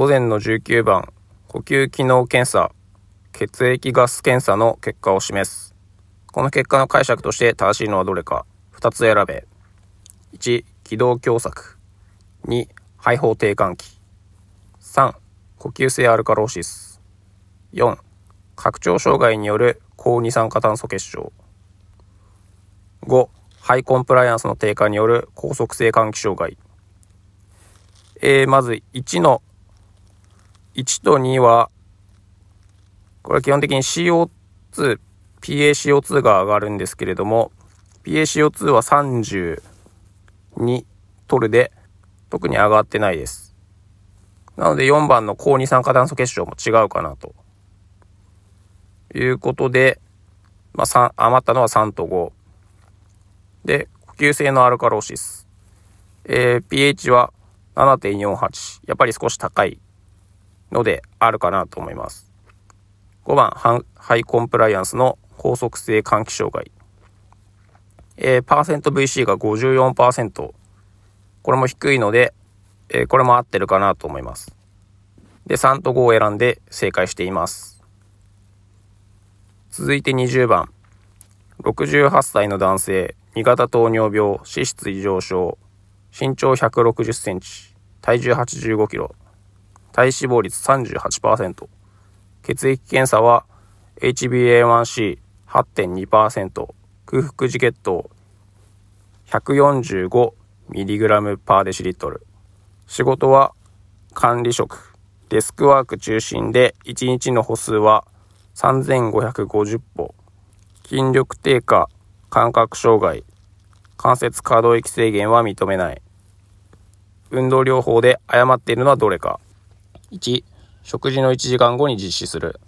午前の19番、呼吸機能検査、血液ガス検査の結果を示す。この結果の解釈として正しいのはどれか、2つ選べ。1、気道狭窄。2、肺胞低換気。3、呼吸性アルカローシス。4、拡張障害による高二酸化炭素結晶。5、ハイコンプライアンスの低下による高速性換気障害。えー、まず1の、1と2は、これ基本的に CO2、PaCO2 が上がるんですけれども、PaCO2 は32取るで、特に上がってないです。なので4番の高二酸化炭素結晶も違うかなと。いうことで、まあ、3、余ったのは3と5。で、呼吸性のアルカローシス。えー、pH は7.48。やっぱり少し高いのであるかなと思います。5番、ハイコンプライアンスの高速性換気障害。えー、パーセント VC が54%。これも低いので、えー、これも合ってるかなと思います。で、3と5を選んで正解しています。続いて20番。68歳の男性、2型糖尿病、脂質異常症、身長160センチ、体重85キロ、体脂肪率38%、血液検査は HbA1c8.2%、空腹時血糖 145mg パーデシリットル。仕事は管理職、デスクワーク中心で1日の歩数は3550歩。筋力低下、感覚障害、関節可動域制限は認めない。運動療法で誤っているのはどれか。1、食事の1時間後に実施する。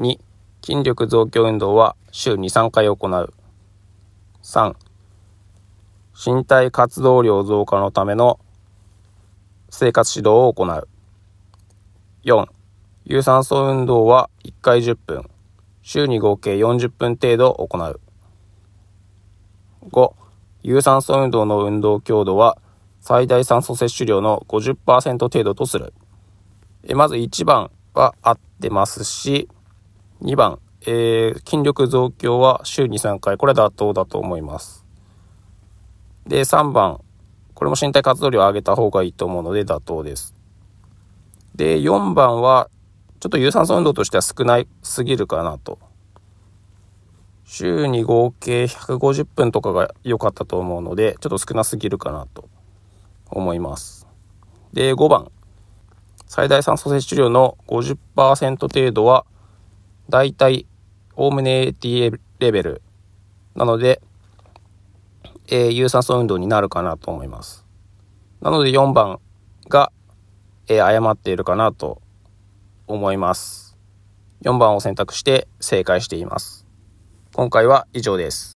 2、筋力増強運動は週2、3回行う。3、身体活動量増加のための生活指導を行う。4、有酸素運動は1回10分。週に合計40分程度行う。5、有酸素運動の運動強度は最大酸素摂取量の50%程度とする。えまず1番は合ってますし、2番、えー、筋力増強は週に3回、これは妥当だと思います。で、3番、これも身体活動量を上げた方がいいと思うので妥当です。で、4番は、ちょっと有酸素運動としては少ないすぎるかなと。週に合計150分とかが良かったと思うので、ちょっと少なすぎるかなと思います。で、5番。最大酸素摂取量の50%程度は、だいたい、おおむね ATA レベルなので、えー、有酸素運動になるかなと思います。なので4番が、えー、誤っているかなと思います。4番を選択して正解しています。今回は以上です。